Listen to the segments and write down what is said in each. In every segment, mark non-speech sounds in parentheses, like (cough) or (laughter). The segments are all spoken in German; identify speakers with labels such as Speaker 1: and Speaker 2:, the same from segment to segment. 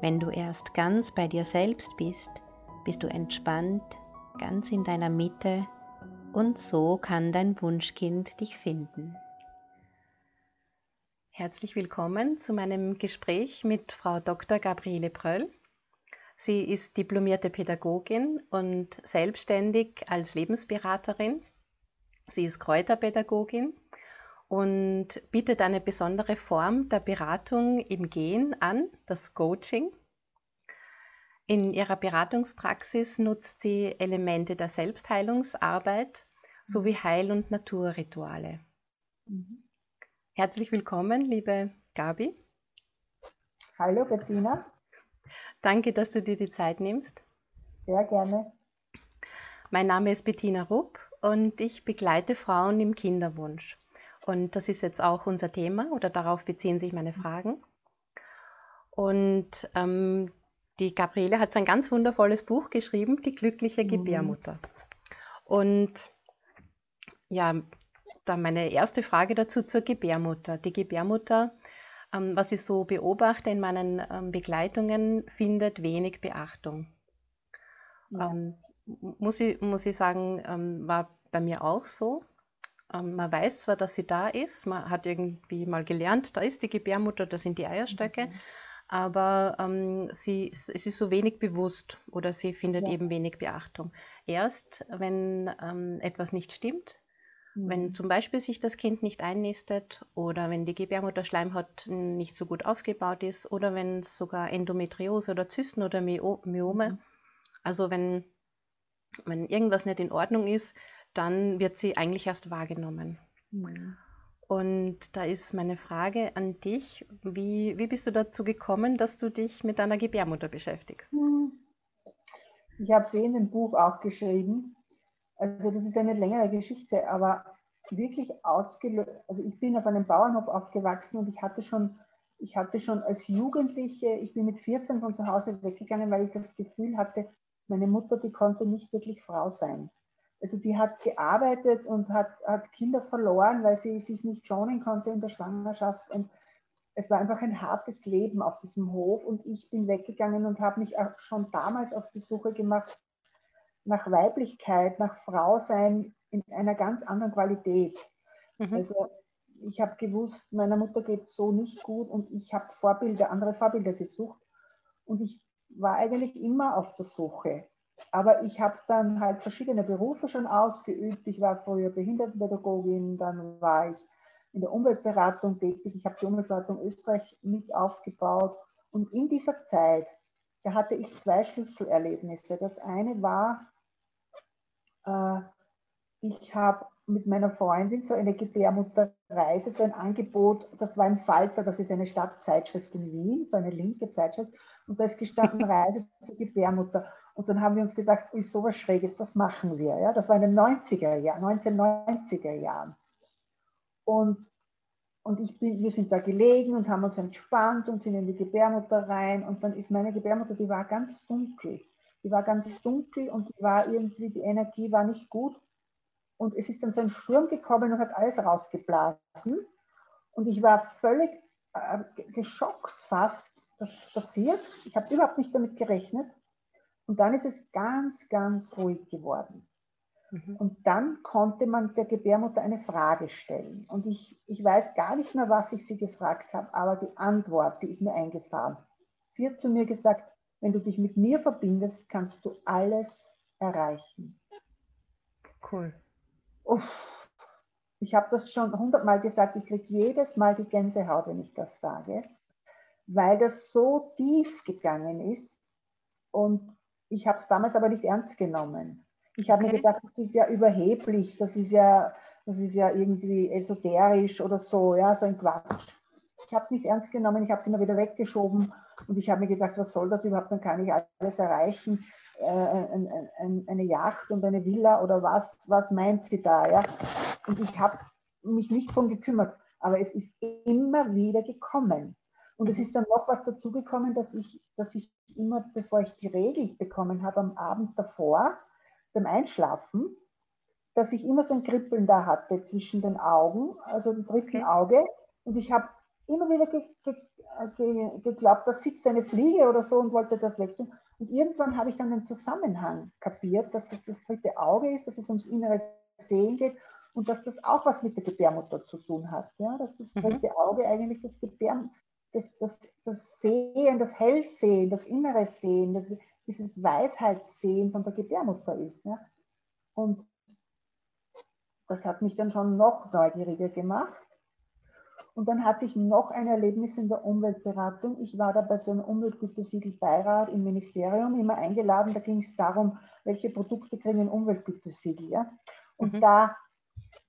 Speaker 1: Wenn du erst ganz bei dir selbst bist, bist du entspannt, ganz in deiner Mitte und so kann dein Wunschkind dich finden. Herzlich willkommen zu meinem Gespräch mit Frau Dr. Gabriele Pröll. Sie ist diplomierte Pädagogin und selbstständig als Lebensberaterin. Sie ist Kräuterpädagogin und bietet eine besondere Form der Beratung im Gehen an, das Coaching. In ihrer Beratungspraxis nutzt sie Elemente der Selbstheilungsarbeit sowie Heil- und Naturrituale. Mhm. Herzlich willkommen, liebe Gabi.
Speaker 2: Hallo Bettina.
Speaker 1: Danke, dass du dir die Zeit nimmst.
Speaker 2: Sehr gerne.
Speaker 1: Mein Name ist Bettina Rupp und ich begleite Frauen im Kinderwunsch. Und das ist jetzt auch unser Thema oder darauf beziehen sich meine Fragen. Und ähm, die Gabriele hat so ein ganz wundervolles Buch geschrieben, Die glückliche mhm. Gebärmutter. Und ja, dann meine erste Frage dazu zur Gebärmutter. Die Gebärmutter, ähm, was ich so beobachte in meinen ähm, Begleitungen, findet wenig Beachtung. Ja. Ähm, muss, ich, muss ich sagen, ähm, war bei mir auch so. Ähm, man weiß zwar, dass sie da ist, man hat irgendwie mal gelernt, da ist die Gebärmutter, da sind die Eierstöcke, mhm. aber ähm, sie, es ist so wenig bewusst oder sie findet ja. eben wenig Beachtung. Erst wenn ähm, etwas nicht stimmt, mhm. wenn zum Beispiel sich das Kind nicht einnistet oder wenn die Gebärmutterschleimhaut nicht so gut aufgebaut ist oder wenn es sogar Endometriose oder Zysten oder Myome, mhm. also wenn, wenn irgendwas nicht in Ordnung ist, dann wird sie eigentlich erst wahrgenommen. Mhm. Und da ist meine Frage an dich, wie, wie bist du dazu gekommen, dass du dich mit deiner Gebärmutter beschäftigst? Hm.
Speaker 2: Ich habe sie in dem Buch auch geschrieben. Also das ist eine längere Geschichte, aber wirklich ausgelöst. Also ich bin auf einem Bauernhof aufgewachsen und ich hatte schon, ich hatte schon als Jugendliche, ich bin mit 14 von zu Hause weggegangen, weil ich das Gefühl hatte, meine Mutter, die konnte nicht wirklich Frau sein. Also die hat gearbeitet und hat, hat Kinder verloren, weil sie sich nicht schonen konnte in der Schwangerschaft. Und es war einfach ein hartes Leben auf diesem Hof. Und ich bin weggegangen und habe mich auch schon damals auf die Suche gemacht nach Weiblichkeit, nach Frausein in einer ganz anderen Qualität. Mhm. Also ich habe gewusst, meiner Mutter geht so nicht gut und ich habe Vorbilder, andere Vorbilder gesucht. Und ich war eigentlich immer auf der Suche. Aber ich habe dann halt verschiedene Berufe schon ausgeübt. Ich war früher Behindertenpädagogin, dann war ich in der Umweltberatung tätig. Ich habe die Umweltberatung Österreich mit aufgebaut. Und in dieser Zeit, da hatte ich zwei Schlüsselerlebnisse. Das eine war, äh, ich habe mit meiner Freundin so eine Gebärmutterreise, so ein Angebot, das war im Falter, das ist eine Stadtzeitschrift in Wien, so eine linke Zeitschrift, und da ist gestanden (laughs) Reise zur Gebärmutter. Und dann haben wir uns gedacht, ui, sowas Schräges, das machen wir. Ja? Das war in den 90er Jahren, 1990er Jahren. Und, und ich bin, wir sind da gelegen und haben uns entspannt und sind in die Gebärmutter rein. Und dann ist meine Gebärmutter, die war ganz dunkel. Die war ganz dunkel und die war irgendwie, die Energie war nicht gut. Und es ist dann so ein Sturm gekommen und hat alles rausgeblasen. Und ich war völlig äh, geschockt fast, dass das passiert. Ich habe überhaupt nicht damit gerechnet. Und dann ist es ganz, ganz ruhig geworden. Mhm. Und dann konnte man der Gebärmutter eine Frage stellen. Und ich, ich weiß gar nicht mehr, was ich sie gefragt habe, aber die Antwort, die ist mir eingefahren. Sie hat zu mir gesagt, wenn du dich mit mir verbindest, kannst du alles erreichen.
Speaker 1: Cool.
Speaker 2: Uff, ich habe das schon hundertmal gesagt, ich kriege jedes Mal die Gänsehaut, wenn ich das sage, weil das so tief gegangen ist. Und ich habe es damals aber nicht ernst genommen. Ich habe okay. mir gedacht, das ist ja überheblich, das ist ja, das ist ja irgendwie esoterisch oder so, ja, so ein Quatsch. ich habe es nicht ernst genommen, ich habe es immer wieder weggeschoben und ich habe mir gedacht, was soll das überhaupt, dann kann ich alles erreichen, äh, ein, ein, eine Yacht und eine Villa oder was, was meint sie da, ja? Und ich habe mich nicht darum gekümmert, aber es ist immer wieder gekommen. Und es ist dann noch was dazugekommen, dass ich, dass ich immer, bevor ich die Regel bekommen habe, am Abend davor, beim Einschlafen, dass ich immer so ein Kribbeln da hatte zwischen den Augen, also dem dritten okay. Auge. Und ich habe immer wieder ge ge ge geglaubt, da sitzt eine Fliege oder so und wollte das wegtun. Und irgendwann habe ich dann den Zusammenhang kapiert, dass das das dritte Auge ist, dass es ums innere Sehen geht und dass das auch was mit der Gebärmutter zu tun hat. Ja? Dass das mhm. dritte Auge eigentlich das, Gebär, das, das, das Sehen, das Hellsehen, das innere Sehen, das, dieses Weisheitssehen von der Gebärmutter ist. Ja? Und das hat mich dann schon noch neugieriger gemacht. Und dann hatte ich noch ein Erlebnis in der Umweltberatung. Ich war da bei so einem Umweltgütesiegel-Beirat im Ministerium immer eingeladen. Da ging es darum, welche Produkte kriegen ein Umweltgütesiegel. Ja? Und mhm. da,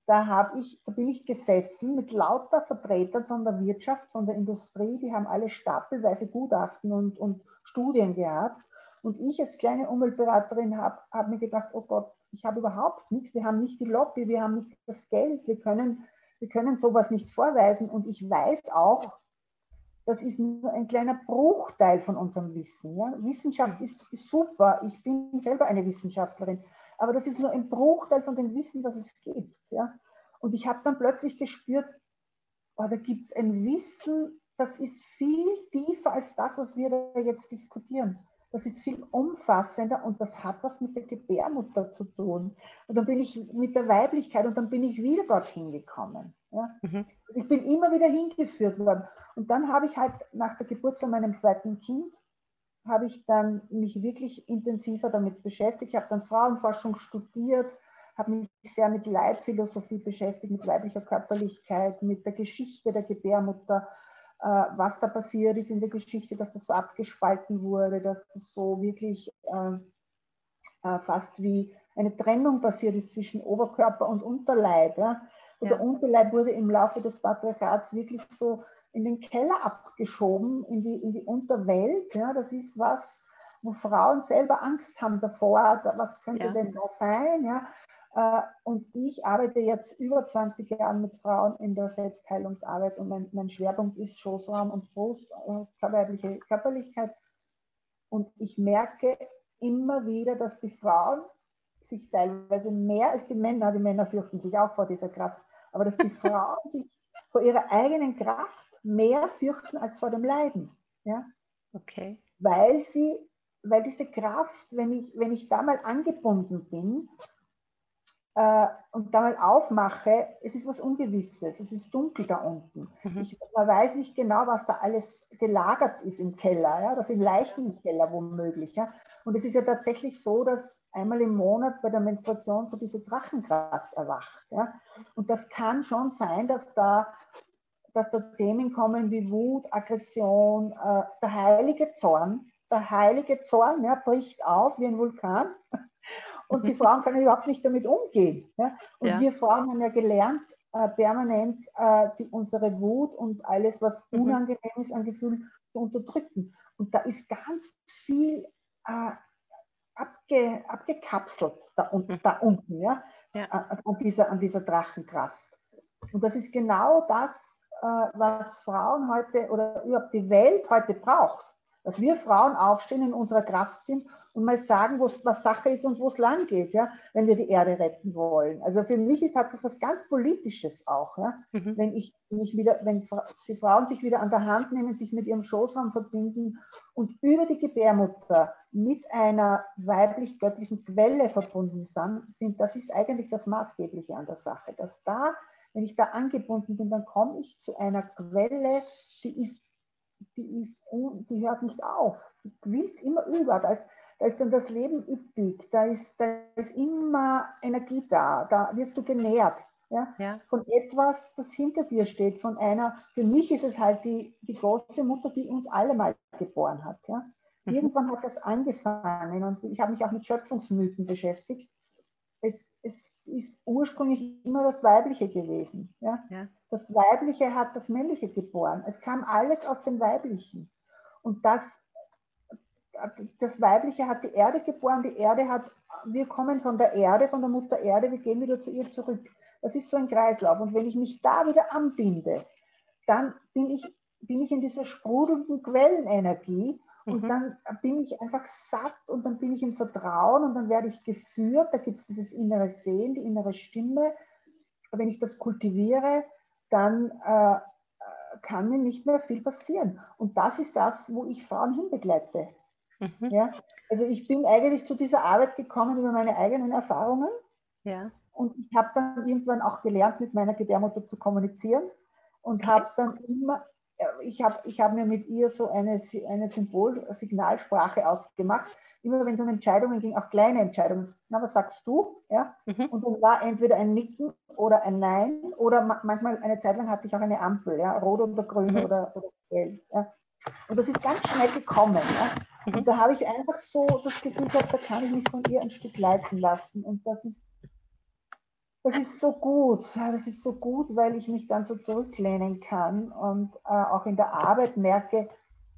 Speaker 2: da, ich, da bin ich gesessen mit lauter Vertretern von der Wirtschaft, von der Industrie. Die haben alle stapelweise Gutachten und, und Studien gehabt. Und ich als kleine Umweltberaterin habe hab mir gedacht, oh Gott, ich habe überhaupt nichts, wir haben nicht die Lobby, wir haben nicht das Geld, wir können, wir können sowas nicht vorweisen. Und ich weiß auch, das ist nur ein kleiner Bruchteil von unserem Wissen. Ja? Wissenschaft ist, ist super, ich bin selber eine Wissenschaftlerin, aber das ist nur ein Bruchteil von dem Wissen, das es gibt. Ja? Und ich habe dann plötzlich gespürt, oh, da gibt es ein Wissen, das ist viel tiefer als das, was wir da jetzt diskutieren das ist viel umfassender und das hat was mit der Gebärmutter zu tun. Und dann bin ich mit der Weiblichkeit und dann bin ich wieder dorthin gekommen. Ja? Mhm. Also ich bin immer wieder hingeführt worden. Und dann habe ich halt nach der Geburt von meinem zweiten Kind, habe ich dann mich wirklich intensiver damit beschäftigt. Ich habe dann Frauenforschung studiert, habe mich sehr mit Leibphilosophie beschäftigt, mit weiblicher Körperlichkeit, mit der Geschichte der Gebärmutter äh, was da passiert ist in der Geschichte, dass das so abgespalten wurde, dass das so wirklich äh, äh, fast wie eine Trennung passiert ist zwischen Oberkörper und Unterleib. Ja? Und ja. der Unterleib wurde im Laufe des Patriarchats wirklich so in den Keller abgeschoben, in die, in die Unterwelt. Ja? Das ist was, wo Frauen selber Angst haben davor, was könnte ja. denn da sein? Ja? Äh, und ich arbeite jetzt über 20 Jahre mit Frauen in der Selbstheilungsarbeit und mein, mein Schwerpunkt ist Schoßraum und Brust, äh, weibliche Körperlichkeit. Und ich merke immer wieder, dass die Frauen sich teilweise mehr als die Männer, die Männer fürchten sich auch vor dieser Kraft, aber dass die (laughs) Frauen sich vor ihrer eigenen Kraft mehr fürchten als vor dem Leiden. Ja?
Speaker 1: Okay.
Speaker 2: Weil sie, weil diese Kraft, wenn ich, wenn ich da mal angebunden bin äh, und da mal aufmache, es ist was Ungewisses, es ist dunkel da unten. Mhm. Ich, man weiß nicht genau, was da alles gelagert ist im Keller. Ja? Das sind Leichen im Keller womöglich. Ja? Und es ist ja tatsächlich so, dass einmal im Monat bei der Menstruation so diese Drachenkraft erwacht. Ja? Und das kann schon sein, dass da, dass da Themen kommen wie Wut, Aggression, äh, der heilige Zorn. Der heilige Zorn ja, bricht auf wie ein Vulkan (laughs) und die Frauen können überhaupt nicht damit umgehen. Ja? Und ja. wir Frauen haben ja gelernt, äh, permanent äh, die, unsere Wut und alles, was mhm. unangenehm ist an Gefühlen, zu unterdrücken. Und da ist ganz viel äh, abge, abgekapselt da, un, mhm. da unten, ja? ja. An, dieser, an dieser Drachenkraft. Und das ist genau das, was Frauen heute oder überhaupt die Welt heute braucht. Dass wir Frauen aufstehen, in unserer Kraft sind und mal sagen, was Sache ist und wo es lang geht, ja, wenn wir die Erde retten wollen. Also für mich ist, hat das was ganz Politisches auch, ja? Mhm. wenn ich mich wieder, wenn die Frauen sich wieder an der Hand nehmen, sich mit ihrem Schoßraum verbinden und über die Gebärmutter mit einer weiblich-göttlichen Quelle verbunden sind, das ist eigentlich das Maßgebliche an der Sache, dass da, wenn ich da angebunden bin, dann komme ich zu einer Quelle, die ist, die ist, die hört nicht auf, die quillt immer über. Da ist, da ist dann das Leben üppig, da ist, da ist immer Energie da, da wirst du genährt. Ja? ja? Von etwas, das hinter dir steht, von einer, für mich ist es halt die, die große Mutter, die uns alle mal geboren hat. Ja? Mhm. Irgendwann hat das angefangen und ich habe mich auch mit Schöpfungsmythen beschäftigt. Es, es ist ursprünglich immer das Weibliche gewesen. Ja? ja. Das Weibliche hat das Männliche geboren. Es kam alles aus dem Weiblichen. Und das, das Weibliche hat die Erde geboren. Die Erde hat, wir kommen von der Erde, von der Mutter Erde, wir gehen wieder zu ihr zurück. Das ist so ein Kreislauf. Und wenn ich mich da wieder anbinde, dann bin ich, bin ich in dieser sprudelnden Quellenenergie und mhm. dann bin ich einfach satt und dann bin ich im Vertrauen und dann werde ich geführt. Da gibt es dieses innere Sehen, die innere Stimme. Wenn ich das kultiviere, dann äh, kann mir nicht mehr viel passieren. Und das ist das, wo ich Frauen hinbegleite. Mhm. Ja? Also ich bin eigentlich zu dieser Arbeit gekommen über meine eigenen Erfahrungen. Ja. Und ich habe dann irgendwann auch gelernt, mit meiner Gebärmutter zu kommunizieren und habe dann immer ich habe ich hab mir mit ihr so eine, eine Symbol-Signalsprache ausgemacht. Immer wenn es um Entscheidungen ging, auch kleine Entscheidungen. Na, was sagst du? Ja? Mhm. Und dann war entweder ein Nicken oder ein Nein oder ma manchmal eine Zeit lang hatte ich auch eine Ampel, ja? rot oder grün mhm. oder, oder gelb. Ja? Und das ist ganz schnell gekommen. Ja? Mhm. Und da habe ich einfach so das Gefühl gehabt, da kann ich mich von ihr ein Stück leiten lassen. Und das ist, das ist so gut, ja, das ist so gut, weil ich mich dann so zurücklehnen kann und äh, auch in der Arbeit merke,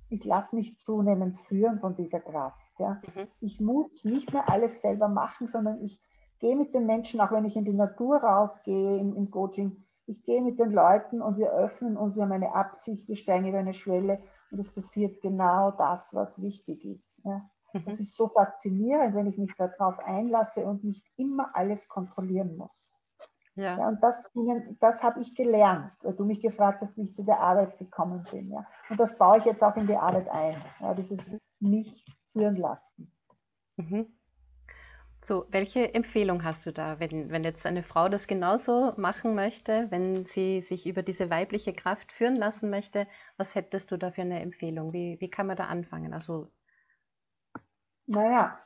Speaker 2: ich lasse mich zunehmend führen von dieser Kraft. Ja. Mhm. Ich muss nicht mehr alles selber machen, sondern ich gehe mit den Menschen, auch wenn ich in die Natur rausgehe im, im Coaching, ich gehe mit den Leuten und wir öffnen und wir haben eine Absicht, wir steigen über eine Schwelle und es passiert genau das, was wichtig ist. Ja. Mhm. Das ist so faszinierend, wenn ich mich darauf einlasse und nicht immer alles kontrollieren muss. Ja. ja und das, das habe ich gelernt, weil du mich gefragt hast, wie ich zu der Arbeit gekommen bin. Ja. Und das baue ich jetzt auch in die Arbeit ein, ja, dieses mich führen lassen.
Speaker 1: Mhm. So, welche Empfehlung hast du da, wenn, wenn jetzt eine Frau das genauso machen möchte, wenn sie sich über diese weibliche Kraft führen lassen möchte, was hättest du da für eine Empfehlung? Wie, wie kann man da anfangen? Also,
Speaker 2: naja,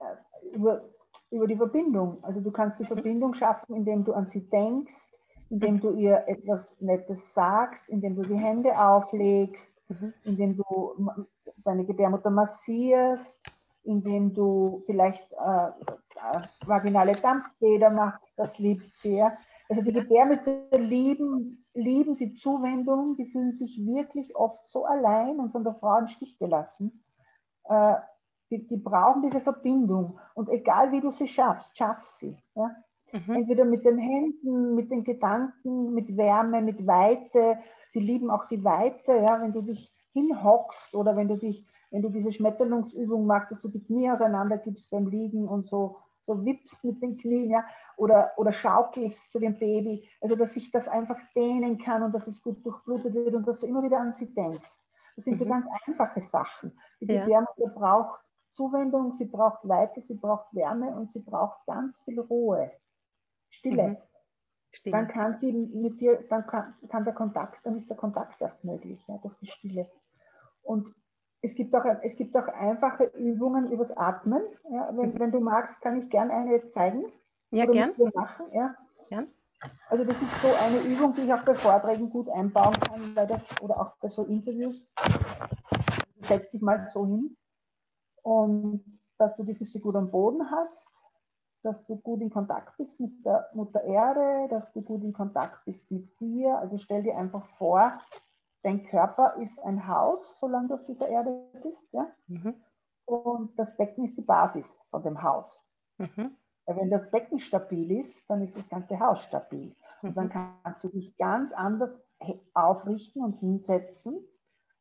Speaker 2: äh, über, über die Verbindung. Also du kannst die mhm. Verbindung schaffen, indem du an sie denkst, indem du ihr etwas Nettes sagst, indem du die Hände auflegst, mhm. indem du deine Gebärmutter massierst, indem du vielleicht äh, äh, vaginale Dampfbäder machst, das liebt sehr. Also die Gebärmütter lieben, lieben die Zuwendung, die fühlen sich wirklich oft so allein und von der Frau im Stich gelassen. Äh, die, die, brauchen diese Verbindung. Und egal wie du sie schaffst, schaff sie. Ja? Mhm. Entweder mit den Händen, mit den Gedanken, mit Wärme, mit Weite. Die lieben auch die Weite, ja? wenn du dich hinhockst oder wenn du dich, wenn du diese Schmetterlungsübung machst, dass du die Knie auseinander gibst beim Liegen und so, so wippst mit den Knien, ja, oder, oder schaukelst zu dem Baby. Also, dass sich das einfach dehnen kann und dass es gut durchblutet wird und dass du immer wieder an sie denkst. Das sind mhm. so ganz einfache Sachen. Die ja. Gebärmutter braucht Zuwendung, sie braucht Weite, sie braucht Wärme und sie braucht ganz viel Ruhe, Stille. Mhm. Stille. Dann kann sie mit dir, dann kann, kann, der Kontakt, dann ist der Kontakt erst möglich, ja, durch die Stille. Und es gibt auch, es gibt auch einfache Übungen übers Atmen. Ja, wenn, mhm. wenn du magst, kann ich gerne eine zeigen.
Speaker 1: Ja, gern.
Speaker 2: Machen, ja. Gern. Also das ist so eine Übung, die ich auch bei Vorträgen gut einbauen kann, weil das, oder auch bei so Interviews. Setz dich mal so hin und dass du die Füße gut am Boden hast, dass du gut in Kontakt bist mit der Mutter Erde, dass du gut in Kontakt bist mit dir. Also stell dir einfach vor, dein Körper ist ein Haus, solange du auf dieser Erde bist. Ja? Mhm. Und das Becken ist die Basis von dem Haus. Mhm. Wenn das Becken stabil ist, dann ist das ganze Haus stabil. Mhm. Und dann mhm. kannst du dich ganz anders aufrichten und hinsetzen,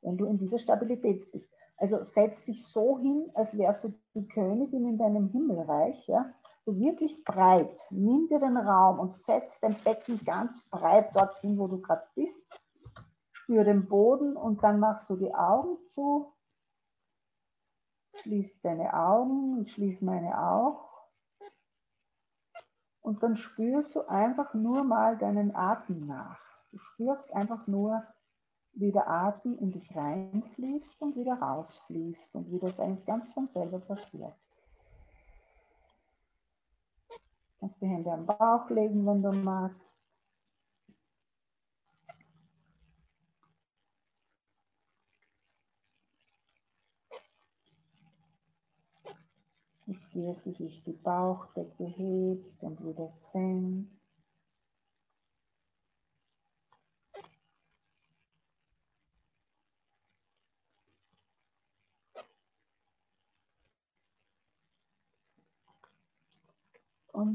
Speaker 2: wenn du in dieser Stabilität bist. Also setz dich so hin, als wärst du die Königin in deinem Himmelreich, ja? So wirklich breit. Nimm dir den Raum und setz dein Becken ganz breit dorthin, wo du gerade bist. Spür den Boden und dann machst du die Augen zu. Schließ deine Augen und schließ meine auch. Und dann spürst du einfach nur mal deinen Atem nach. Du spürst einfach nur, wie der Atem in dich reinfließt und wieder rausfließt und wie das eigentlich ganz von selber passiert. Du kannst die Hände am Bauch legen, wenn du magst. Du spürst, wie sich die Bauchdecke hebt und wieder senkt.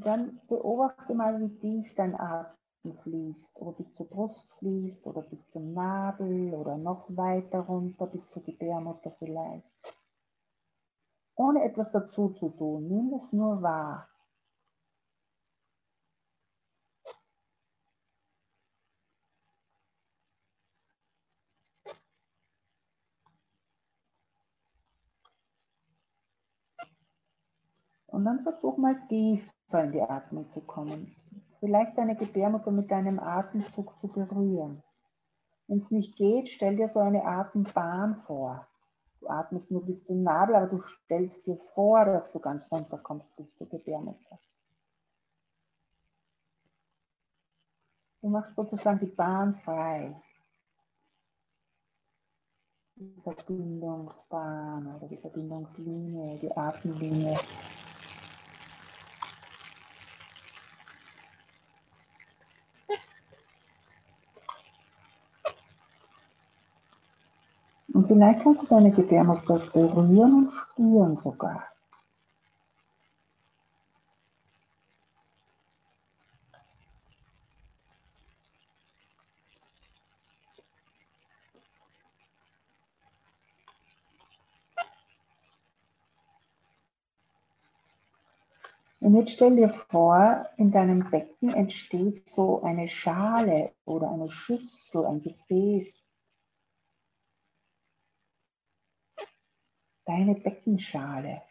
Speaker 2: Und dann beobachte mal, wie tief dein Atem fließt, oder bis zur Brust fließt, oder bis zum Nabel, oder noch weiter runter, bis zur Gebärmutter vielleicht. Ohne etwas dazu zu tun, nimm es nur wahr. Und dann versuch mal tiefer in die Atmung zu kommen. Vielleicht deine Gebärmutter mit deinem Atemzug zu berühren. Wenn es nicht geht, stell dir so eine Atembahn vor. Du atmest nur bis zum Nabel, aber du stellst dir vor, dass du ganz runterkommst bis zur Gebärmutter. Du machst sozusagen die Bahn frei. Die Verbindungsbahn oder die Verbindungslinie, die Atemlinie vielleicht kannst du deine Gebärmutter berühren und spüren sogar. Und jetzt stell dir vor, in deinem Becken entsteht so eine Schale oder eine Schüssel, ein Gefäß, deine Beckenschale.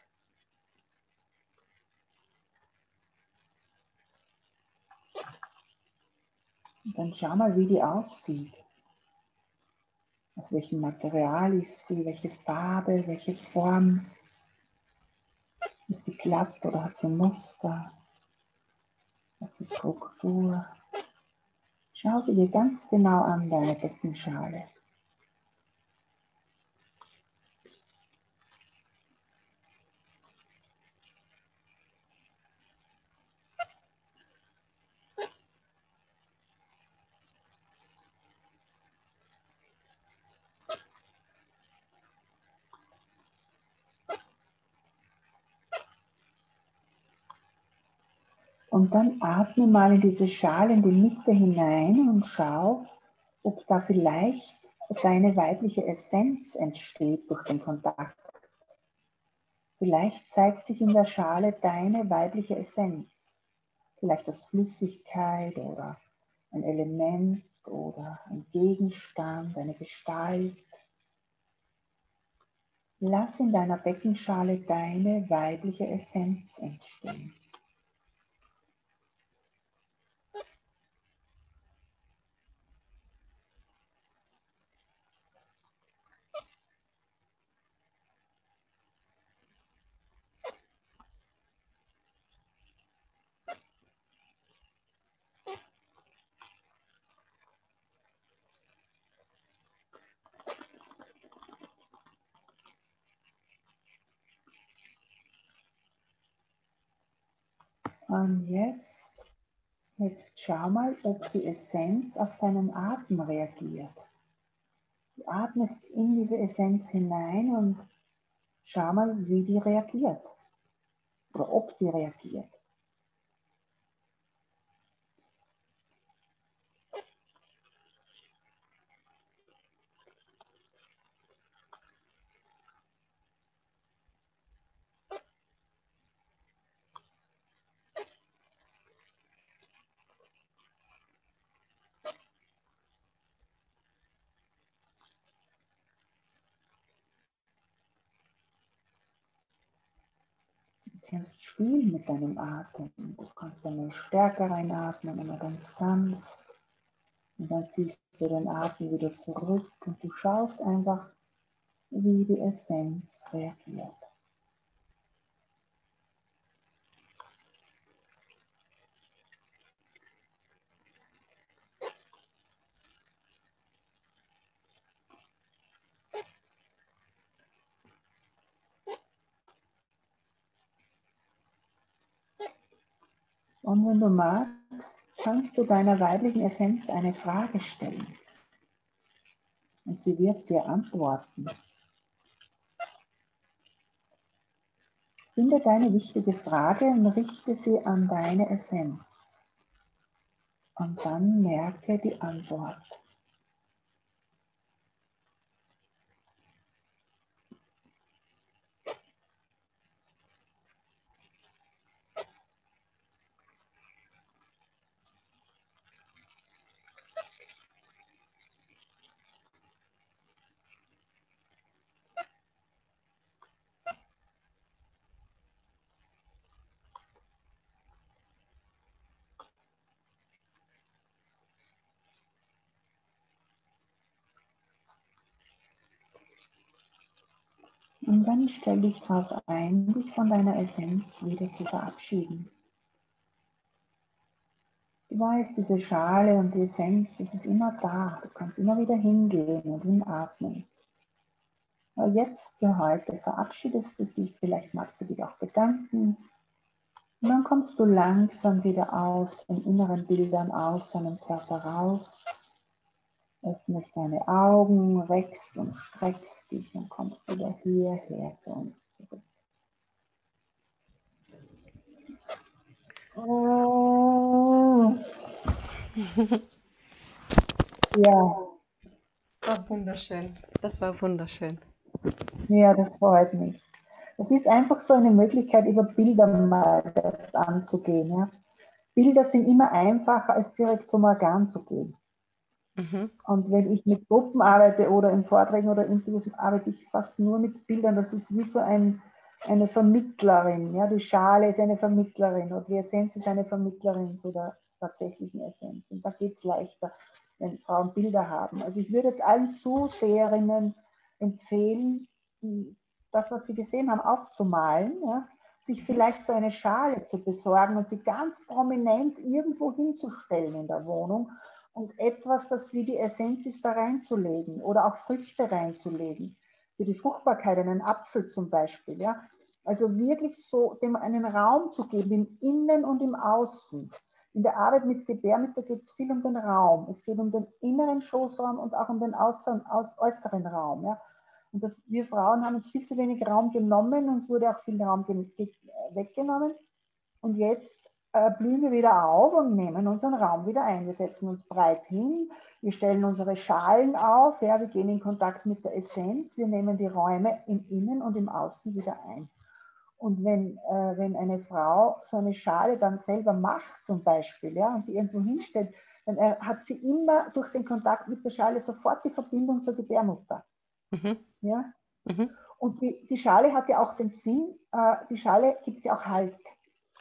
Speaker 2: Und dann schau mal, wie die aussieht. Aus welchem Material ist sie, welche Farbe, welche Form. Ist sie glatt oder hat sie Muster? Hat sie Struktur? Schau sie dir ganz genau an, deine Beckenschale. Und dann atme mal in diese Schale in die Mitte hinein und schau, ob da vielleicht deine weibliche Essenz entsteht durch den Kontakt. Vielleicht zeigt sich in der Schale deine weibliche Essenz. Vielleicht als Flüssigkeit oder ein Element oder ein Gegenstand, eine Gestalt. Lass in deiner Beckenschale deine weibliche Essenz entstehen. Und jetzt, jetzt schau mal, ob die Essenz auf deinen Atem reagiert. Du atmest in diese Essenz hinein und schau mal, wie die reagiert. Oder ob die reagiert. Kannst spielen mit deinem Atem. Du kannst einmal stärker reinatmen, einmal ganz sanft. Und dann ziehst du den Atem wieder zurück und du schaust einfach, wie die Essenz reagiert. Und wenn du magst, kannst du deiner weiblichen Essenz eine Frage stellen. Und sie wird dir antworten. Finde deine wichtige Frage und richte sie an deine Essenz. Und dann merke die Antwort. Stell dich darauf ein, dich von deiner Essenz wieder zu verabschieden. Du weißt, diese Schale und die Essenz, das ist immer da. Du kannst immer wieder hingehen und hinatmen. Aber jetzt für heute verabschiedest du dich, vielleicht magst du dich auch bedanken. Und dann kommst du langsam wieder aus den inneren Bildern, aus deinem Körper raus öffnest deine Augen, wächst und streckst dich und kommst wieder hierher zu uns zurück. Oh.
Speaker 1: ja. Das war wunderschön. Das war wunderschön.
Speaker 2: Ja, das freut mich. Es ist einfach so eine Möglichkeit, über Bilder mal das anzugehen. Ja? Bilder sind immer einfacher, als direkt zum Organ zu gehen. Mhm. Und wenn ich mit Gruppen arbeite oder in Vorträgen oder Interviews, arbeite ich fast nur mit Bildern. Das ist wie so ein, eine Vermittlerin. Ja? Die Schale ist eine Vermittlerin und die Essenz ist eine Vermittlerin zu der tatsächlichen Essenz. Und da geht es leichter, wenn Frauen Bilder haben. Also ich würde jetzt allen Zuseherinnen empfehlen, das, was sie gesehen haben, aufzumalen. Ja? sich vielleicht so eine Schale zu besorgen und sie ganz prominent irgendwo hinzustellen in der Wohnung und etwas, das wie die Essenz ist, da reinzulegen oder auch Früchte reinzulegen. Für die Fruchtbarkeit, einen Apfel zum Beispiel. Ja? Also wirklich so dem einen Raum zu geben, im Innen und im Außen. In der Arbeit mit Gebärmutter geht es viel um den Raum. Es geht um den inneren Schoßraum und auch um den äußeren, äußeren Raum. Ja? Und das, wir Frauen haben uns viel zu wenig Raum genommen, uns wurde auch viel Raum weggenommen. Und jetzt blühen wir wieder auf und nehmen unseren Raum wieder ein. Wir setzen uns breit hin, wir stellen unsere Schalen auf, ja, wir gehen in Kontakt mit der Essenz, wir nehmen die Räume im Innen und im Außen wieder ein. Und wenn, äh, wenn eine Frau so eine Schale dann selber macht, zum Beispiel, ja, und die irgendwo hinstellt, dann äh, hat sie immer durch den Kontakt mit der Schale sofort die Verbindung zur Gebärmutter. Mhm. Ja? Mhm. Und die, die Schale hat ja auch den Sinn, äh, die Schale gibt ja auch Halt.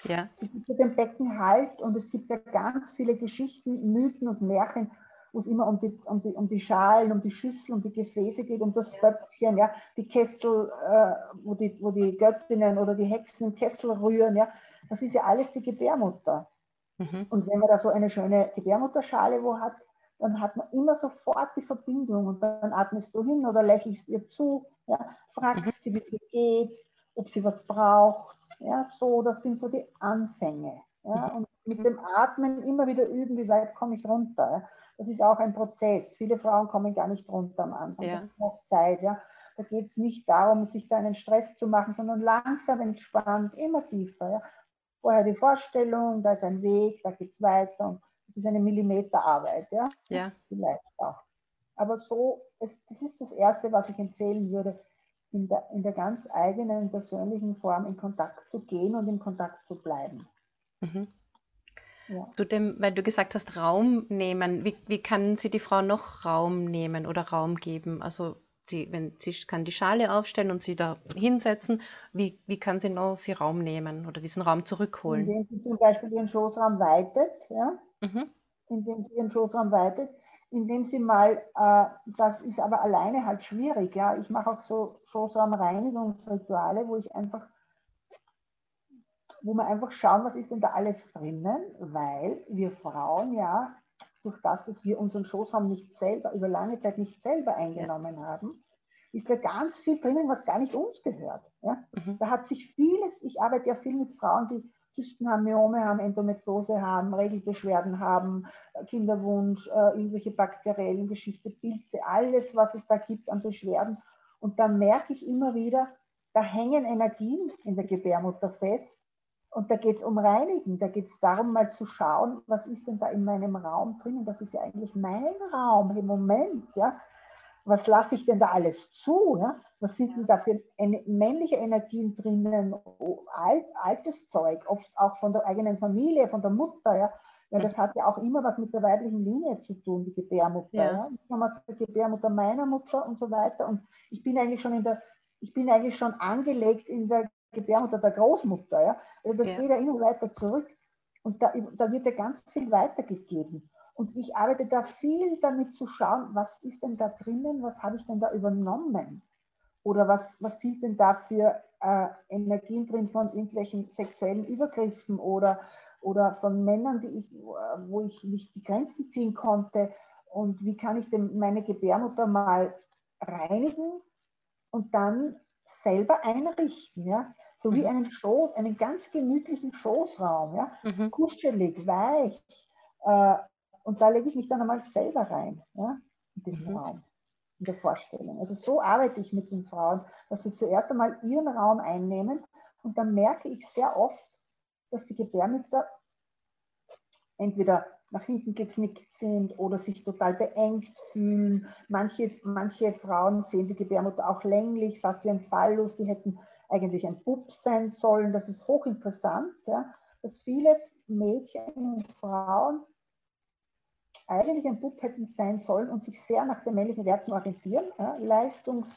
Speaker 2: Ja. Es gibt dem Becken Halt und es gibt ja ganz viele Geschichten, Mythen und Märchen, wo es immer um die, um, die, um die Schalen, um die Schüssel, um die Gefäße geht, um das Töpfchen, ja, die Kessel, äh, wo, die, wo die Göttinnen oder die Hexen im Kessel rühren, ja, das ist ja alles die Gebärmutter. Mhm. Und wenn man da so eine schöne Gebärmutterschale wo hat, dann hat man immer sofort die Verbindung und dann atmest du hin oder lächelst ihr zu, ja, fragst mhm. sie, wie es geht, ob sie was braucht, ja, so, das sind so die Anfänge. Ja, mhm. und mit dem Atmen immer wieder üben, wie weit komme ich runter. Das ist auch ein Prozess. Viele Frauen kommen gar nicht runter am Anfang. Ja. Das braucht Zeit. Ja. Da geht es nicht darum, sich da einen Stress zu machen, sondern langsam entspannt, immer tiefer. Ja. Vorher die Vorstellung, da ist ein Weg, da geht es weiter. Und das ist eine Millimeterarbeit. Ja. ja. Vielleicht auch. Aber so, es, das ist das Erste, was ich empfehlen würde in der, in der ganz eigenen persönlichen Form in Kontakt zu gehen und in Kontakt zu bleiben. Mhm.
Speaker 1: Ja. Zu dem, weil du gesagt hast, Raum nehmen, wie, wie kann sie die Frau noch Raum nehmen oder Raum geben? Also sie, wenn sie kann die Schale aufstellen und sie da hinsetzen, wie, wie kann sie noch sie Raum nehmen oder diesen Raum zurückholen?
Speaker 2: Indem sie zum Beispiel ihren Schoßraum weitet, ja? Mhm. indem sie ihren Schoßraum weitet, indem sie mal, äh, das ist aber alleine halt schwierig, ja. Ich mache auch so Schoßraumreinigungsrituale, wo ich einfach, wo wir einfach schauen, was ist denn da alles drinnen, weil wir Frauen ja durch das, dass wir unseren Schoßraum nicht selber, über lange Zeit nicht selber eingenommen ja. haben, ist da ganz viel drinnen, was gar nicht uns gehört. Ja? Mhm. Da hat sich vieles, ich arbeite ja viel mit Frauen, die Zysten haben, Myome haben, Endometriose haben, Regelbeschwerden haben, äh, Kinderwunsch, äh, irgendwelche bakteriellen Geschichte, Pilze, alles, was es da gibt an Beschwerden. Und da merke ich immer wieder, da hängen Energien in der Gebärmutter fest. Und da geht es um Reinigen, da geht es darum, mal zu schauen, was ist denn da in meinem Raum drin? Und das ist ja eigentlich mein Raum im Moment. Ja? Was lasse ich denn da alles zu? Ja? Was sind denn da für männliche Energien drinnen? Oh, alt, altes Zeug, oft auch von der eigenen Familie, von der Mutter. Ja? Weil das hat ja auch immer was mit der weiblichen Linie zu tun, die Gebärmutter. Ja. Ja? Ich komme aus der Gebärmutter meiner Mutter und so weiter. Und ich bin eigentlich schon in der, ich bin eigentlich schon angelegt in der Gebärmutter der Großmutter. Ja? Also das ja. geht ja immer weiter zurück. Und da, da wird ja ganz viel weitergegeben. Und ich arbeite da viel damit zu schauen, was ist denn da drinnen, was habe ich denn da übernommen? Oder was, was sind denn da für äh, Energien drin von irgendwelchen sexuellen Übergriffen oder oder von Männern, die ich, wo ich nicht die Grenzen ziehen konnte. Und wie kann ich denn meine Gebärmutter mal reinigen und dann selber einrichten, ja? So wie mhm. einen Schoß, einen ganz gemütlichen Schoßraum, ja? Mhm. Kuschelig, weich. Äh, und da lege ich mich dann einmal selber rein, ja? In diesen mhm. Raum, in der Vorstellung. Also so arbeite ich mit den Frauen, dass sie zuerst einmal ihren Raum einnehmen und dann merke ich sehr oft, dass die Gebärmütter entweder nach hinten geknickt sind oder sich total beengt fühlen. Manche, manche Frauen sehen die Gebärmutter auch länglich, fast wie ein Phallus. Die hätten eigentlich ein Bub sein sollen. Das ist hochinteressant, ja, dass viele Mädchen und Frauen eigentlich ein Bub hätten sein sollen und sich sehr nach den männlichen Werten orientieren. Ja, Leistungs-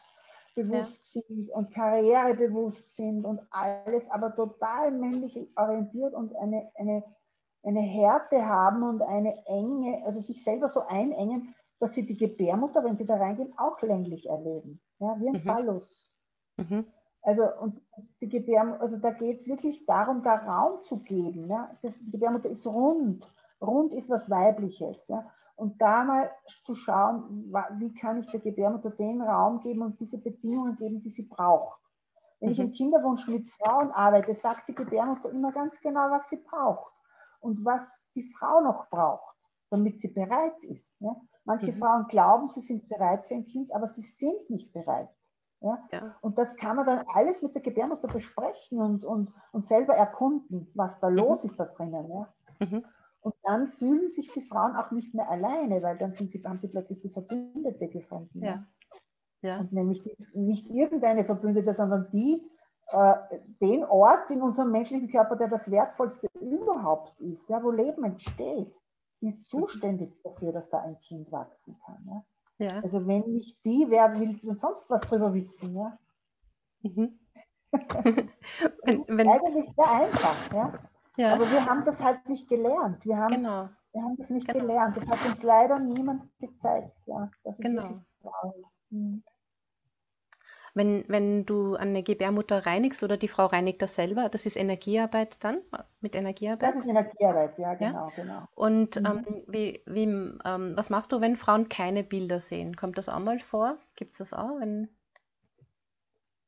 Speaker 2: bewusst ja. sind und karrierebewusst sind und alles, aber total männlich orientiert und eine, eine, eine Härte haben und eine Enge, also sich selber so einengen, dass sie die Gebärmutter, wenn sie da reingehen, auch länglich erleben. Ja, wie ein mhm. Phallus. Mhm. Also, und die Gebärmutter, also da geht es wirklich darum, da Raum zu geben. Ja? Das, die Gebärmutter ist rund. Rund ist was Weibliches. Ja? und da mal zu schauen, wie kann ich der Gebärmutter den Raum geben und diese Bedingungen geben, die sie braucht. Wenn mhm. ich im Kinderwunsch mit Frauen arbeite, sagt die Gebärmutter immer ganz genau, was sie braucht und was die Frau noch braucht, damit sie bereit ist. Ja? Manche mhm. Frauen glauben, sie sind bereit für ein Kind, aber sie sind nicht bereit. Ja? ja? Und das kann man dann alles mit der Gebärmutter besprechen und, und, und selber erkunden, was da mhm. los ist da drinnen. Ja? Mhm. Und dann fühlen sich die Frauen auch nicht mehr alleine, weil dann sind sie, haben sie plötzlich die Verbündete gefunden. Ja. Ja. Und nämlich die, nicht irgendeine Verbündete, sondern die, äh, den Ort in unserem menschlichen Körper, der das Wertvollste überhaupt ist, ja, wo Leben entsteht, ist zuständig dafür, dass da ein Kind wachsen kann. Ja. Ja. Also wenn nicht die, wer will denn sonst was drüber wissen? Ja? Mhm. (laughs) das ist, wenn, wenn, eigentlich sehr einfach. Ja? Ja. Aber wir haben das halt nicht gelernt. Wir haben, genau. wir haben das nicht genau. gelernt. Das hat uns leider niemand gezeigt. Ja, das ist genau. traurig. Hm.
Speaker 1: Wenn, wenn du eine Gebärmutter reinigst oder die Frau reinigt das selber, das ist Energiearbeit dann? Mit Energiearbeit?
Speaker 2: Das ist Energiearbeit, ja, genau. Ja? genau.
Speaker 1: Und mhm. ähm, wie, wie, ähm, was machst du, wenn Frauen keine Bilder sehen? Kommt das auch mal vor? Gibt es das auch? Wenn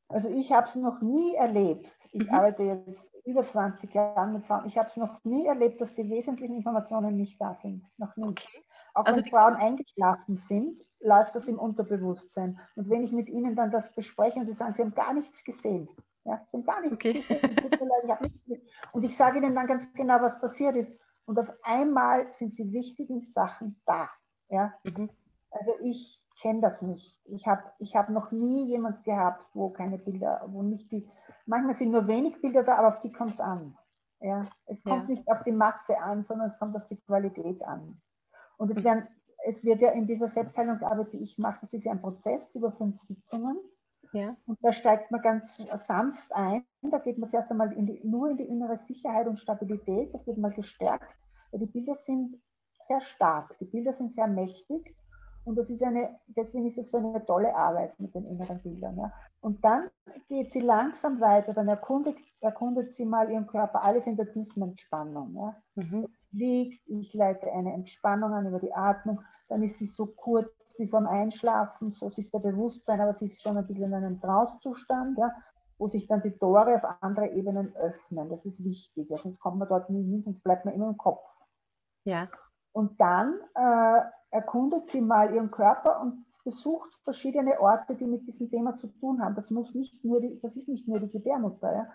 Speaker 2: also ich habe es noch nie erlebt. Ich mhm. arbeite jetzt über 20 Jahre mit Frauen. Ich habe es noch nie erlebt, dass die wesentlichen Informationen nicht da sind. Noch nie. Okay. Auch also wenn Frauen eingeschlafen sind, läuft das im Unterbewusstsein. Und wenn ich mit ihnen dann das bespreche und sie sagen, sie haben gar nichts gesehen. Ja, sie haben gar nichts okay. gesehen. Ich nichts und ich sage ihnen dann ganz genau, was passiert ist. Und auf einmal sind die wichtigen Sachen da. Ja? Mhm. Also ich kenne das nicht. Ich habe ich hab noch nie jemand gehabt, wo keine Bilder, wo nicht die, manchmal sind nur wenig Bilder da, aber auf die kommt es an. Ja? Es kommt ja. nicht auf die Masse an, sondern es kommt auf die Qualität an. Und es, mhm. werden, es wird ja in dieser Selbstheilungsarbeit, die ich mache, das ist ja ein Prozess über fünf Sitzungen. Ja. Und da steigt man ganz sanft ein. Da geht man zuerst einmal in die, nur in die innere Sicherheit und Stabilität. Das wird mal gestärkt. Weil die Bilder sind sehr stark. Die Bilder sind sehr mächtig. Und das ist eine, deswegen ist es so eine tolle Arbeit mit den inneren Bildern. Ja. Und dann geht sie langsam weiter, dann erkundet, erkundet sie mal ihren Körper, alles in der tiefen Entspannung. Ja. Mhm. liegt, ich leite eine Entspannung an über die Atmung, dann ist sie so kurz wie vorm Einschlafen, so ist der Bewusstsein, aber sie ist schon ein bisschen in einem Trauszustand, ja, wo sich dann die Tore auf andere Ebenen öffnen. Das ist wichtig, ja, sonst kommt man dort nie hin, sonst bleibt man immer im Kopf. Ja. Und dann äh, erkundet sie mal ihren Körper und besucht verschiedene Orte, die mit diesem Thema zu tun haben. Das, muss nicht nur die, das ist nicht nur die Gebärmutter. Ja.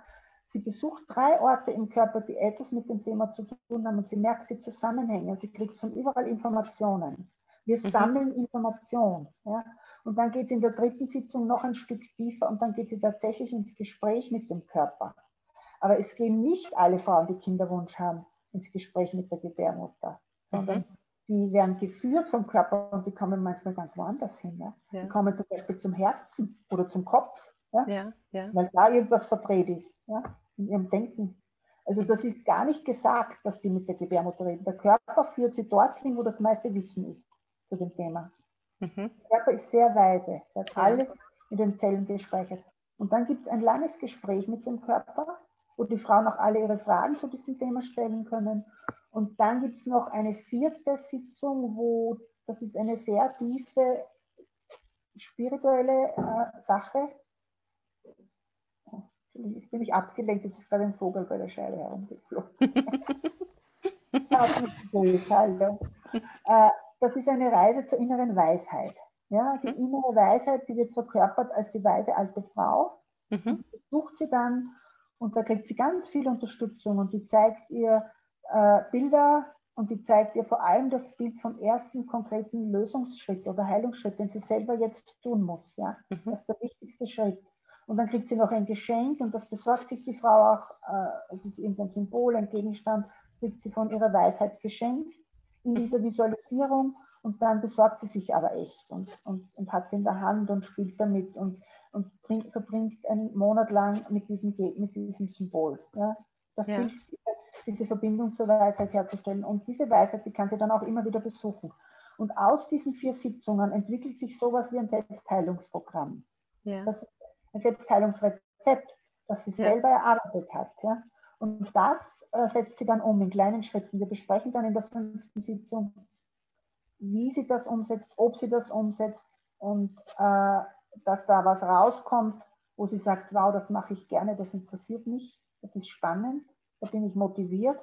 Speaker 2: Sie besucht drei Orte im Körper, die etwas mit dem Thema zu tun haben und sie merkt die Zusammenhänge. Sie kriegt von überall Informationen. Wir mhm. sammeln Informationen. Ja. Und dann geht sie in der dritten Sitzung noch ein Stück tiefer und dann geht sie tatsächlich ins Gespräch mit dem Körper. Aber es gehen nicht alle Frauen, die Kinderwunsch haben, ins Gespräch mit der Gebärmutter, sondern mhm die werden geführt vom Körper und die kommen manchmal ganz woanders hin. Ja? ja. Die kommen zum Beispiel zum Herzen oder zum Kopf, ja? Ja, ja. weil da irgendwas verdreht ist ja? in ihrem Denken. Also das ist gar nicht gesagt, dass die mit der Gebärmutter reden. Der Körper führt sie dorthin, wo das meiste Wissen ist zu dem Thema. Mhm. Der Körper ist sehr weise, er hat alles in den Zellen gespeichert. Und dann gibt es ein langes Gespräch mit dem Körper, wo die Frauen auch alle ihre Fragen zu diesem Thema stellen können. Und dann gibt es noch eine vierte Sitzung, wo das ist eine sehr tiefe spirituelle äh, Sache. Ich bin nicht abgelenkt, es ist gerade ein Vogel bei der Scheibe herumgeflogen. (laughs) Äh, das ist eine Reise zur inneren Weisheit. Ja, die mhm. innere Weisheit, die wird verkörpert als die weise alte Frau. Mhm. Sucht sie dann und da kriegt sie ganz viel Unterstützung und die zeigt ihr, äh, Bilder und die zeigt ihr vor allem das Bild vom ersten konkreten Lösungsschritt oder Heilungsschritt, den sie selber jetzt tun muss. Ja? Mhm. Das ist der wichtigste Schritt. Und dann kriegt sie noch ein Geschenk und das besorgt sich die Frau auch. Äh, es ist irgendein Symbol, ein Gegenstand, das kriegt sie von ihrer Weisheit geschenkt in dieser Visualisierung und dann besorgt sie sich aber echt und, und, und hat sie in der Hand und spielt damit und, und bring, verbringt einen Monat lang mit diesem, mit diesem Symbol. Ja? Das ja. hilft diese Verbindung zur Weisheit herzustellen. Und diese Weisheit, die kann sie dann auch immer wieder besuchen. Und aus diesen vier Sitzungen entwickelt sich sowas wie ein Selbstheilungsprogramm. Ja. Das ist ein Selbstheilungsrezept, das sie ja. selber erarbeitet hat. Ja. Und das äh, setzt sie dann um in kleinen Schritten. Wir besprechen dann in der fünften Sitzung, wie sie das umsetzt, ob sie das umsetzt und äh, dass da was rauskommt, wo sie sagt, wow, das mache ich gerne, das interessiert mich, das ist spannend da bin ich motiviert.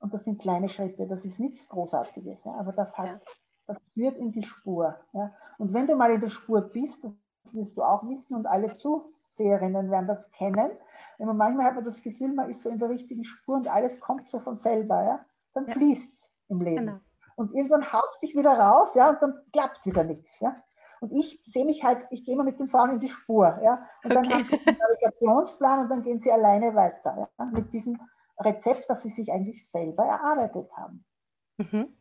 Speaker 2: Und das sind kleine Schritte, das ist nichts Großartiges, ja, aber das, hat, ja. das führt in die Spur. Ja. Und wenn du mal in der Spur bist, das wirst du auch wissen und alle Zuseherinnen werden das kennen, wenn man manchmal hat man das Gefühl, man ist so in der richtigen Spur und alles kommt so von selber, ja, dann ja. fließt es im Leben. Genau. Und irgendwann haust dich wieder raus, ja, und dann klappt wieder nichts, ja. Und ich sehe mich halt, ich gehe mal mit den Frauen in die Spur, ja. Und dann okay. haben sie einen Navigationsplan und dann gehen sie alleine weiter, ja, mit diesem Rezept, das sie sich eigentlich selber erarbeitet haben. Mhm.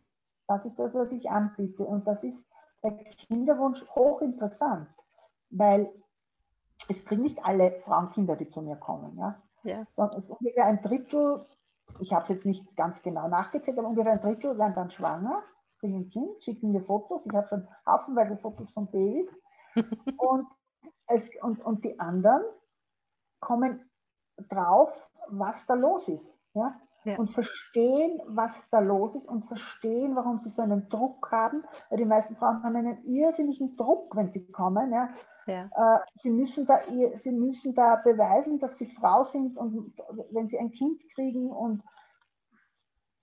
Speaker 2: Das ist das, was ich anbiete. Und das ist der Kinderwunsch hochinteressant, weil es kriegen nicht alle Frauen Kinder, die zu mir kommen, ja. ja. Sondern es ist ungefähr ein Drittel, ich habe es jetzt nicht ganz genau nachgezählt, aber ungefähr ein Drittel werden dann schwanger kriegen ein Kind, schicken mir Fotos. Ich habe schon haufenweise Fotos von Babys. (laughs) und, es, und, und die anderen kommen drauf, was da los ist. Ja? ja? Und verstehen, was da los ist und verstehen, warum sie so einen Druck haben. Weil die meisten Frauen haben einen irrsinnigen Druck, wenn sie kommen. Ja? Ja. Äh, sie, müssen da, sie müssen da beweisen, dass sie Frau sind und wenn sie ein Kind kriegen und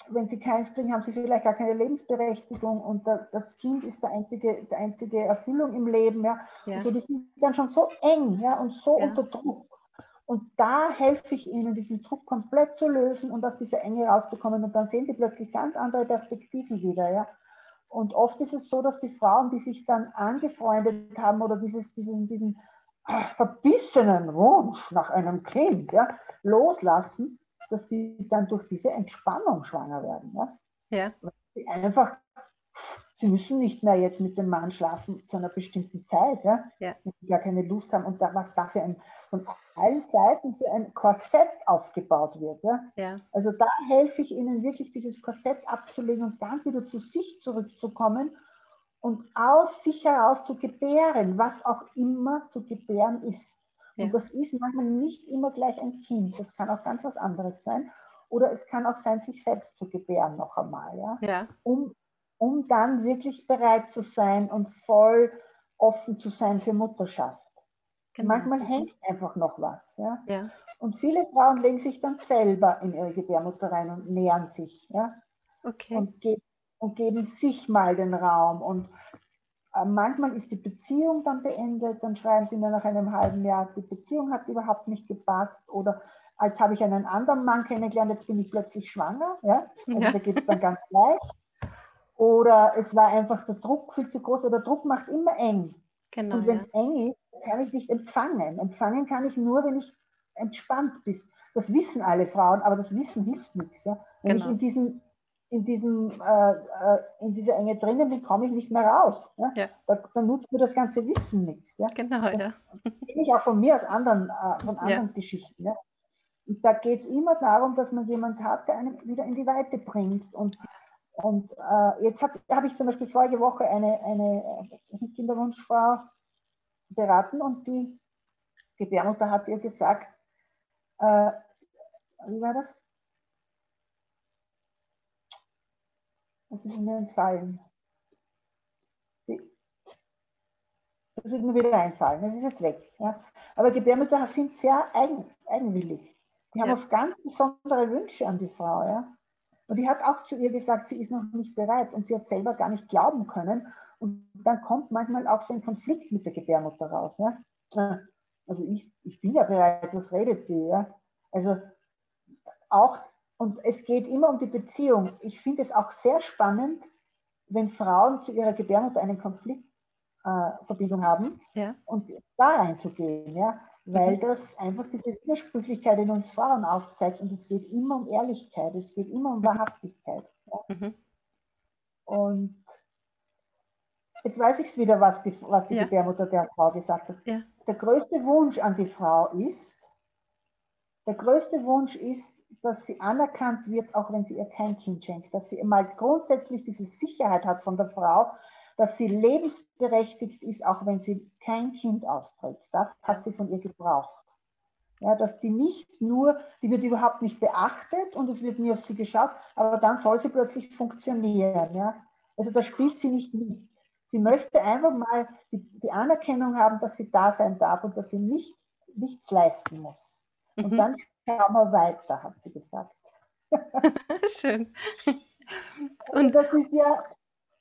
Speaker 2: wenn sie keins kriegen, haben sie vielleicht gar keine Lebensberechtigung und das Kind ist der einzige, die einzige Erfüllung im Leben. Ja. ja. Also die sind dann schon so eng ja, und so ja. unter Druck. Und da helfe ich ihnen, diesen Druck komplett zu lösen und aus dieser Enge rauszukommen. Und dann sehen die plötzlich ganz andere Perspektiven wieder. Ja. Und oft ist es so, dass die Frauen, die sich dann angefreundet haben oder dieses, diesen, diesen ah, verbissenen Wunsch nach einem Kind ja, loslassen, dass die dann durch diese Entspannung schwanger werden. Ja? Ja. Sie einfach, sie müssen nicht mehr jetzt mit dem Mann schlafen zu einer bestimmten Zeit, ja? ja. wenn sie gar keine Lust haben und da, was da für ein, von allen Seiten für ein Korsett aufgebaut wird. Ja? ja? Also da helfe ich Ihnen wirklich, dieses Korsett abzulegen und ganz wieder zu sich zurückzukommen und aus sich heraus zu gebären, was auch immer zu gebären ist. Ja. Und das ist manchmal nicht immer gleich ein Kind. Das kann auch ganz was anderes sein. Oder es kann auch sein, sich selbst zu gebären noch einmal. Ja? ja. Um, um dann wirklich bereit zu sein und voll offen zu sein für Mutterschaft. Genau. Manchmal hängt einfach noch was. Ja? ja? Und viele Frauen legen sich dann selber in ihre Gebärmutter rein und nähern sich. Ja? Okay. Und geben und geben sich mal den Raum. Und manchmal ist die Beziehung dann beendet, dann schreiben sie mir nach einem halben Jahr, die Beziehung hat überhaupt nicht gepasst oder als habe ich einen anderen Mann kennengelernt, jetzt bin ich plötzlich schwanger. Ja? Also ja. da geht es dann ganz leicht. Oder es war einfach der Druck viel zu groß, oder der Druck macht immer eng. Genau, und wenn es ja. eng ist, kann ich nicht empfangen. Empfangen kann ich nur, wenn ich entspannt bin. Das wissen alle Frauen, aber das Wissen hilft nichts. Ja? Wenn genau. ich in diesem in, diesem, äh, äh, in dieser Enge drinnen bin, komme ich nicht mehr raus. Ja? ja. Da, da, nutzt mir das ganze Wissen nichts. Ja? Genau, das ja. kenne ich auch von mir aus anderen, äh, von anderen ja. Geschichten. Ja? Und da geht es immer darum, dass man jemanden hat, der einen wieder in die Weite bringt. Und, und äh, jetzt habe ich zum Beispiel vorige Woche eine, eine Kinderwunschfrau beraten und die Gebärmutter hat ihr gesagt, äh, wie war das? Das ist mir entfallen. Das wird mir wieder einfallen. Das ist jetzt weg. Ja. Aber Gebärmütter sind sehr eigen, eigenwillig. Die haben oft ganz besondere Wünsche an die Frau. Ja. Und die hat auch zu ihr gesagt, sie ist noch nicht bereit und sie hat selber gar nicht glauben können. Und dann kommt manchmal auch so ein Konflikt mit der Gebärmutter raus. Ja. Also ich, ich bin ja bereit, was redet die? Ja. Also auch und es geht immer um die Beziehung. Ich finde es auch sehr spannend, wenn Frauen zu ihrer Gebärmutter einen Konfliktverbindung äh, haben ja. und da reinzugehen, ja, weil mhm. das einfach diese Widersprüchlichkeit in uns Frauen aufzeigt und es geht immer um Ehrlichkeit, es geht immer um Wahrhaftigkeit. Ja. Mhm. Und jetzt weiß ich es wieder, was die, was die ja. Gebärmutter der Frau gesagt hat. Der größte Wunsch an die Frau ist, der größte Wunsch ist, dass sie anerkannt wird, auch wenn sie ihr kein Kind schenkt, dass sie mal grundsätzlich diese Sicherheit hat von der Frau, dass sie lebensberechtigt ist, auch wenn sie kein Kind austrägt. Das hat sie von ihr gebraucht. Ja, dass sie nicht nur, die wird überhaupt nicht beachtet und es wird nie auf sie geschaut, aber dann soll sie plötzlich funktionieren. Ja? Also da spielt sie nicht mit. Sie möchte einfach mal die, die Anerkennung haben, dass sie da sein darf und dass sie nicht, nichts leisten muss. Und mhm. dann schauen wir weiter, hat sie gesagt. (laughs)
Speaker 1: Schön.
Speaker 2: Und das ist ja,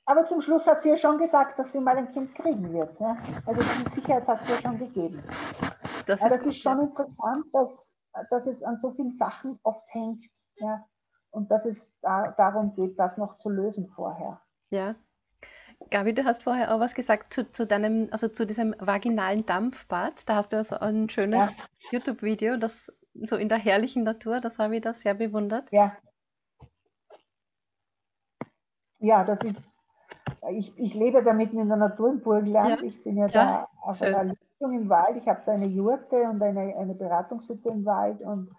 Speaker 2: aber zum Schluss hat sie ja schon gesagt, dass sie mal ein Kind kriegen wird. Ja? Also diese Sicherheit hat sie ja schon gegeben. Das aber es ist schon interessant, dass, dass es an so vielen Sachen oft hängt. Ja? Und dass es da, darum geht, das noch zu lösen vorher.
Speaker 1: Ja. Gabi, du hast vorher auch was gesagt zu, zu deinem, also zu diesem vaginalen Dampfbad. Da hast du also ein schönes ja. YouTube-Video, das so in der herrlichen Natur, das habe ich da sehr bewundert.
Speaker 2: Ja. Ja, das ist, ich, ich lebe da mitten in der Natur im Burgenland. Ja. Ich bin ja, ja da auf schön. einer Lichtung im Wald. Ich habe da eine Jurte und eine, eine Beratungshütte im Wald und,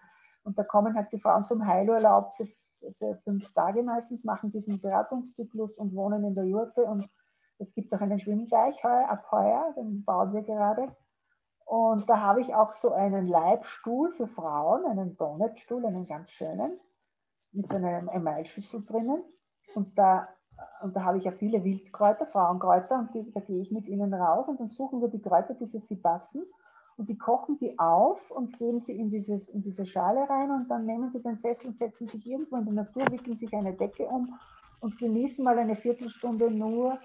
Speaker 2: und da kommen halt die Frauen zum Heilurlaub für, für fünf Tage meistens, machen diesen Beratungszyklus und wohnen in der Jurte und es gibt auch einen Schwimmgleich ab heuer, den bauen wir gerade. Und da habe ich auch so einen Leibstuhl für Frauen, einen Donutstuhl, einen ganz schönen, mit so einer Emailschüssel drinnen. Und da, und da habe ich ja viele Wildkräuter, Frauenkräuter, und die, da gehe ich mit ihnen raus und dann suchen wir die Kräuter, die für sie passen. Und die kochen die auf und geben sie in, dieses, in diese Schale rein und dann nehmen sie den Sessel und setzen sich irgendwo in die Natur, wickeln sich eine Decke um und genießen mal eine Viertelstunde nur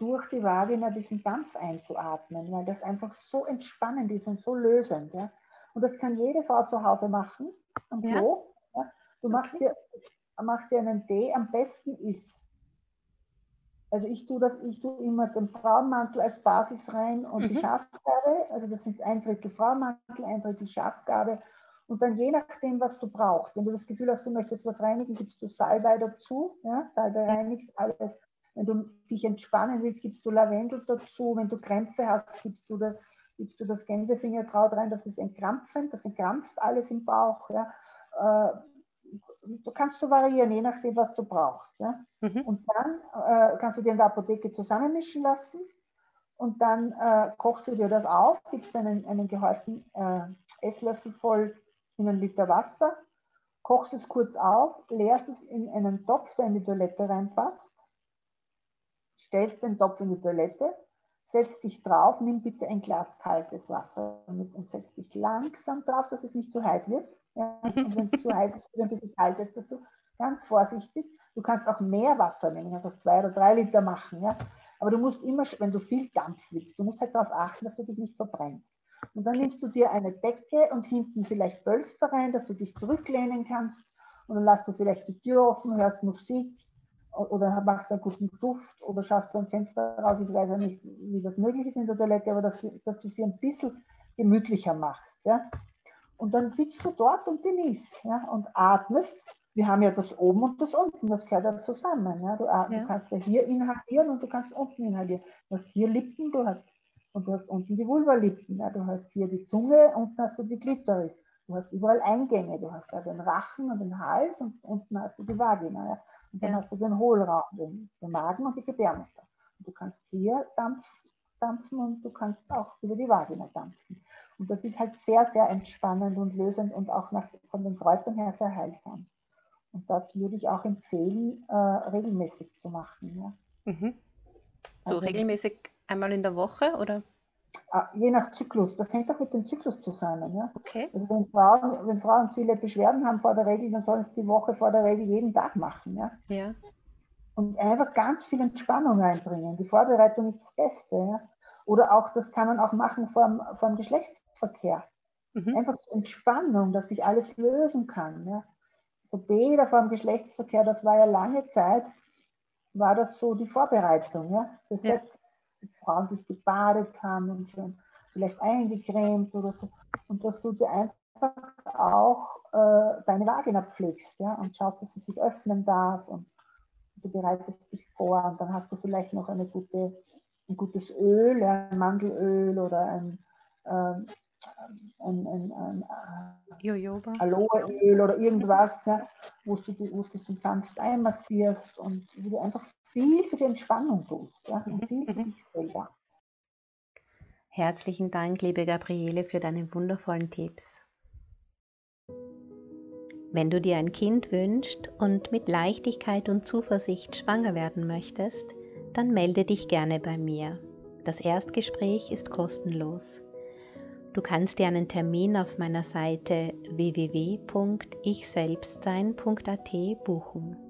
Speaker 2: durch die Vagina diesen Dampf einzuatmen, weil das einfach so entspannend ist und so lösend. Ja? Und das kann jede Frau zu Hause machen, am Klo. Ja? Ja? Du machst, okay. dir, machst dir einen Tee, am besten ist. Also ich tue das, ich tue immer den Frauenmantel als Basis rein und mhm. die Schafgabe, also das sind ein Drittel Frauenmantel, ein Drittel Schafgabe und dann je nachdem, was du brauchst. Wenn du das Gefühl hast, du möchtest was reinigen, gibst du Salbei dazu. Ja? Salbei reinigt alles wenn du dich entspannen willst, gibst du Lavendel dazu. Wenn du Krämpfe hast, gibst du, da, gibst du das Gänsefingerkraut rein. Das ist entkrampfend, das entkrampft alles im Bauch. Ja. Äh, du kannst so variieren, je nachdem, was du brauchst. Ja. Mhm. Und dann äh, kannst du dir in der Apotheke zusammenmischen lassen. Und dann äh, kochst du dir das auf, gibst einen, einen gehäuften äh, Esslöffel voll in einen Liter Wasser, kochst es kurz auf, leerst es in einen Topf, der in die Toilette reinpasst stellst den Topf in die Toilette, setzt dich drauf, nimm bitte ein Glas kaltes Wasser mit und setz dich langsam drauf, dass es nicht zu heiß wird. Ja, und wenn es zu heiß ist, ein bisschen kaltes dazu. Ganz vorsichtig. Du kannst auch mehr Wasser nehmen, du kannst auch zwei oder drei Liter machen. Ja? Aber du musst immer, wenn du viel Dampf willst, du musst halt darauf achten, dass du dich nicht verbrennst. Und dann nimmst du dir eine Decke und hinten vielleicht Pölster rein, dass du dich zurücklehnen kannst. Und dann lässt du vielleicht die Tür offen, hörst Musik oder machst einen guten Duft oder schaust beim Fenster raus. Ich weiß ja nicht, wie das möglich ist in der Toilette, aber dass, dass du sie ein bisschen gemütlicher machst. Ja? Und dann sitzt du dort und genießt ja? und atmest. Wir haben ja das oben und das unten, das gehört ja zusammen. Ja? Du, ja. du kannst ja hier inhalieren und du kannst unten inhalieren. Du hast hier Lippen, du hast und du hast unten die Vulvalippen, ja, du hast hier die Zunge, unten hast du die Klitoris. Du hast überall Eingänge, du hast da den Rachen und den Hals und unten hast du die Vagina. Ja. Und dann ja. hast du den Hohlraum, den, den, Magen und die Gebärmutter. Und du kannst hier Dampf, dampfen und du kannst auch über die Vagina dampfen. Und das ist halt sehr, sehr entspannend und lösend und auch nach, von den Kräutern her sehr heilsam. Und das würde ich auch empfehlen, äh, regelmäßig zu machen. Ja.
Speaker 3: Mhm. So also, regelmäßig Einmal in der Woche oder?
Speaker 2: Ah, je nach Zyklus. Das hängt auch mit dem Zyklus zusammen. Ja?
Speaker 3: Okay.
Speaker 2: Also wenn Frauen, wenn Frauen viele Beschwerden haben vor der Regel, dann sollen sie die Woche vor der Regel jeden Tag machen. Ja.
Speaker 3: ja.
Speaker 2: Und einfach ganz viel Entspannung reinbringen. Die Vorbereitung ist das Beste. Ja? Oder auch, das kann man auch machen vor dem, Geschlechtsverkehr. Mhm. Einfach Entspannung, dass sich alles lösen kann. Ja? So Bäder vor dem Geschlechtsverkehr, das war ja lange Zeit, war das so die Vorbereitung. Ja? Das ja. Jetzt, Frauen sich gebadet haben und schon vielleicht eingecremt oder so. Und dass du dir einfach auch äh, deine Vagina pflegst ja, und schaust, dass sie sich öffnen darf und du bereitest dich vor und dann hast du vielleicht noch eine gute, ein gutes Öl, ein Mandelöl oder ein, ähm, ein, ein, ein,
Speaker 3: ein
Speaker 2: Aloeöl oder irgendwas, ja, wo du, wo du das sanft einmassierst und wo du einfach viel für die Entspannung tust ja, und viel für dich selber.
Speaker 3: Herzlichen Dank, liebe Gabriele, für deine wundervollen Tipps. Wenn du dir ein Kind wünschst und mit Leichtigkeit und Zuversicht schwanger werden möchtest, dann melde dich gerne bei mir. Das Erstgespräch ist kostenlos. Du kannst dir einen Termin auf meiner Seite www.ichselbstsein.at buchen.